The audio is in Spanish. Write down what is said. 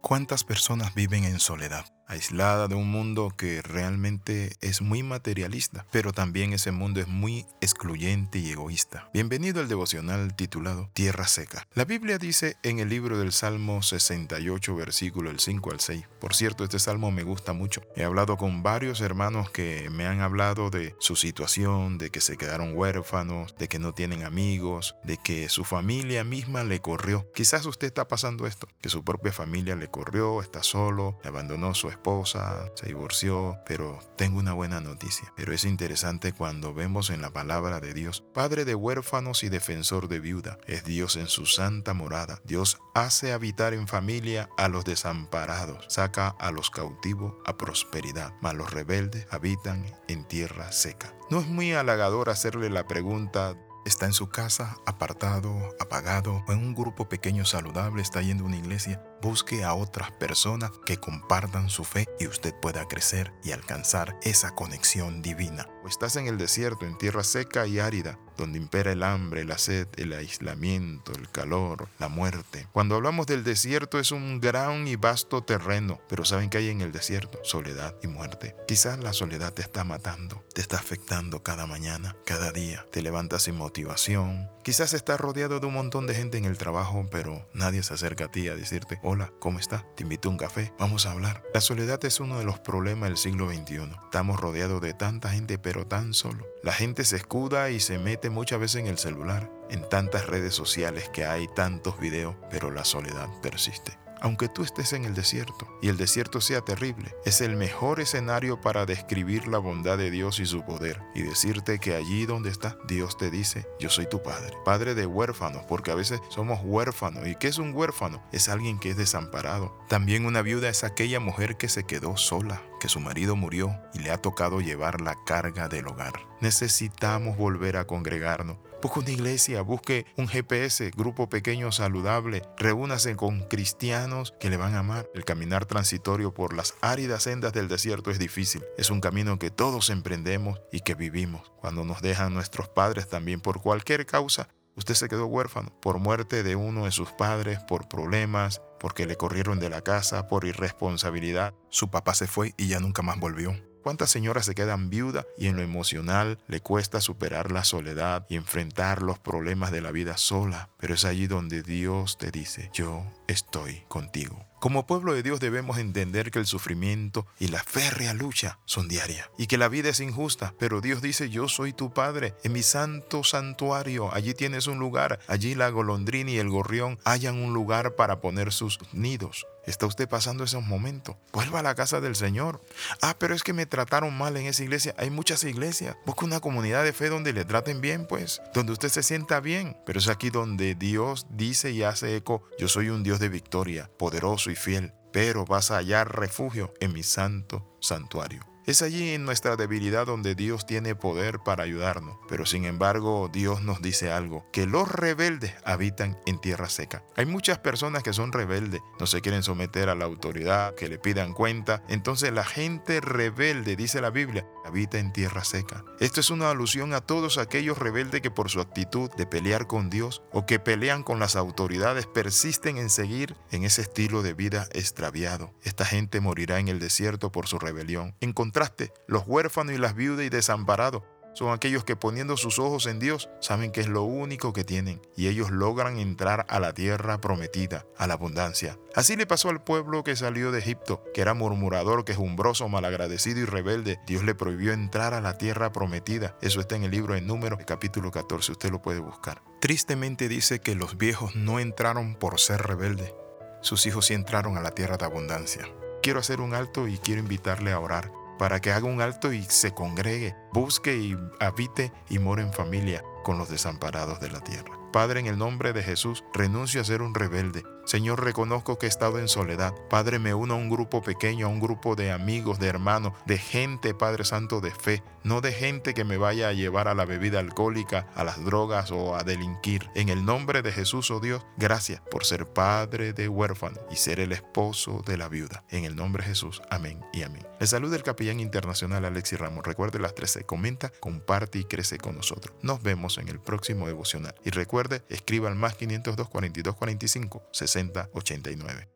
¿Cuántas personas viven en soledad? Aislada de un mundo que realmente es muy materialista, pero también ese mundo es muy excluyente y egoísta. Bienvenido al devocional titulado Tierra Seca. La Biblia dice en el libro del Salmo 68, versículo el 5 al 6. Por cierto, este salmo me gusta mucho. He hablado con varios hermanos que me han hablado de su situación, de que se quedaron huérfanos, de que no tienen amigos, de que su familia misma le corrió. Quizás usted está pasando esto, que su propia familia le corrió, está solo, le abandonó su esposa, se divorció, pero tengo una buena noticia. Pero es interesante cuando vemos en la palabra de Dios, Padre de huérfanos y defensor de viuda, es Dios en su santa morada. Dios hace habitar en familia a los desamparados, saca a los cautivos a prosperidad, mas los rebeldes habitan en tierra seca. No es muy halagador hacerle la pregunta está en su casa, apartado, apagado, o en un grupo pequeño saludable, está yendo a una iglesia, busque a otras personas que compartan su fe y usted pueda crecer y alcanzar esa conexión divina. O estás en el desierto, en tierra seca y árida, donde impera el hambre, la sed, el aislamiento, el calor, la muerte. Cuando hablamos del desierto es un gran y vasto terreno, pero ¿saben qué hay en el desierto? Soledad y muerte. Quizás la soledad te está matando, te está afectando cada mañana, cada día. Te levantas sin motivación. Quizás estás rodeado de un montón de gente en el trabajo, pero nadie se acerca a ti a decirte, hola, ¿cómo está? Te invito a un café, vamos a hablar. La soledad es uno de los problemas del siglo XXI. Estamos rodeados de tanta gente, pero tan solo. La gente se escuda y se mete muchas veces en el celular, en tantas redes sociales que hay tantos videos, pero la soledad persiste aunque tú estés en el desierto y el desierto sea terrible, es el mejor escenario para describir la bondad de Dios y su poder y decirte que allí donde está, Dios te dice, yo soy tu padre, padre de huérfanos, porque a veces somos huérfanos. ¿Y qué es un huérfano? Es alguien que es desamparado. También una viuda es aquella mujer que se quedó sola, que su marido murió y le ha tocado llevar la carga del hogar. Necesitamos volver a congregarnos Busque una iglesia, busque un GPS, grupo pequeño saludable, reúnase con cristianos que le van a amar. El caminar transitorio por las áridas sendas del desierto es difícil. Es un camino que todos emprendemos y que vivimos. Cuando nos dejan nuestros padres también por cualquier causa, usted se quedó huérfano por muerte de uno de sus padres, por problemas, porque le corrieron de la casa, por irresponsabilidad. Su papá se fue y ya nunca más volvió. ¿Cuántas señoras se quedan viudas y en lo emocional le cuesta superar la soledad y enfrentar los problemas de la vida sola? Pero es allí donde Dios te dice, yo estoy contigo. Como pueblo de Dios debemos entender que el sufrimiento y la férrea lucha son diarias y que la vida es injusta, pero Dios dice, yo soy tu Padre, en mi santo santuario, allí tienes un lugar, allí la golondrina y el gorrión hallan un lugar para poner sus nidos. ¿Está usted pasando esos momentos? Vuelva a la casa del Señor. Ah, pero es que me trataron mal en esa iglesia. Hay muchas iglesias. Busca una comunidad de fe donde le traten bien, pues. Donde usted se sienta bien. Pero es aquí donde Dios dice y hace eco, yo soy un Dios de victoria, poderoso y fiel. Pero vas a hallar refugio en mi santo santuario. Es allí en nuestra debilidad donde Dios tiene poder para ayudarnos. Pero sin embargo, Dios nos dice algo, que los rebeldes habitan en tierra seca. Hay muchas personas que son rebeldes, no se quieren someter a la autoridad, que le pidan cuenta. Entonces la gente rebelde, dice la Biblia, habita en tierra seca. Esto es una alusión a todos aquellos rebeldes que por su actitud de pelear con Dios o que pelean con las autoridades persisten en seguir en ese estilo de vida extraviado. Esta gente morirá en el desierto por su rebelión los huérfanos y las viudas y desamparados son aquellos que poniendo sus ojos en Dios saben que es lo único que tienen y ellos logran entrar a la tierra prometida, a la abundancia. Así le pasó al pueblo que salió de Egipto, que era murmurador, quejumbroso, malagradecido y rebelde. Dios le prohibió entrar a la tierra prometida. Eso está en el libro de Números, capítulo 14, usted lo puede buscar. Tristemente dice que los viejos no entraron por ser rebeldes. Sus hijos sí entraron a la tierra de abundancia. Quiero hacer un alto y quiero invitarle a orar para que haga un alto y se congregue, busque y habite y more en familia con los desamparados de la tierra. Padre, en el nombre de Jesús, renuncio a ser un rebelde Señor, reconozco que he estado en soledad. Padre, me uno a un grupo pequeño, a un grupo de amigos, de hermanos, de gente, Padre Santo, de fe, no de gente que me vaya a llevar a la bebida alcohólica, a las drogas o a delinquir. En el nombre de Jesús, oh Dios, gracias por ser padre de huérfano y ser el esposo de la viuda. En el nombre de Jesús, amén y amén. Le saluda el capellán internacional Alexis Ramos. Recuerde las 13, comenta, comparte y crece con nosotros. Nos vemos en el próximo devocional. Y recuerde, escriba al más 502 42 45 60 89.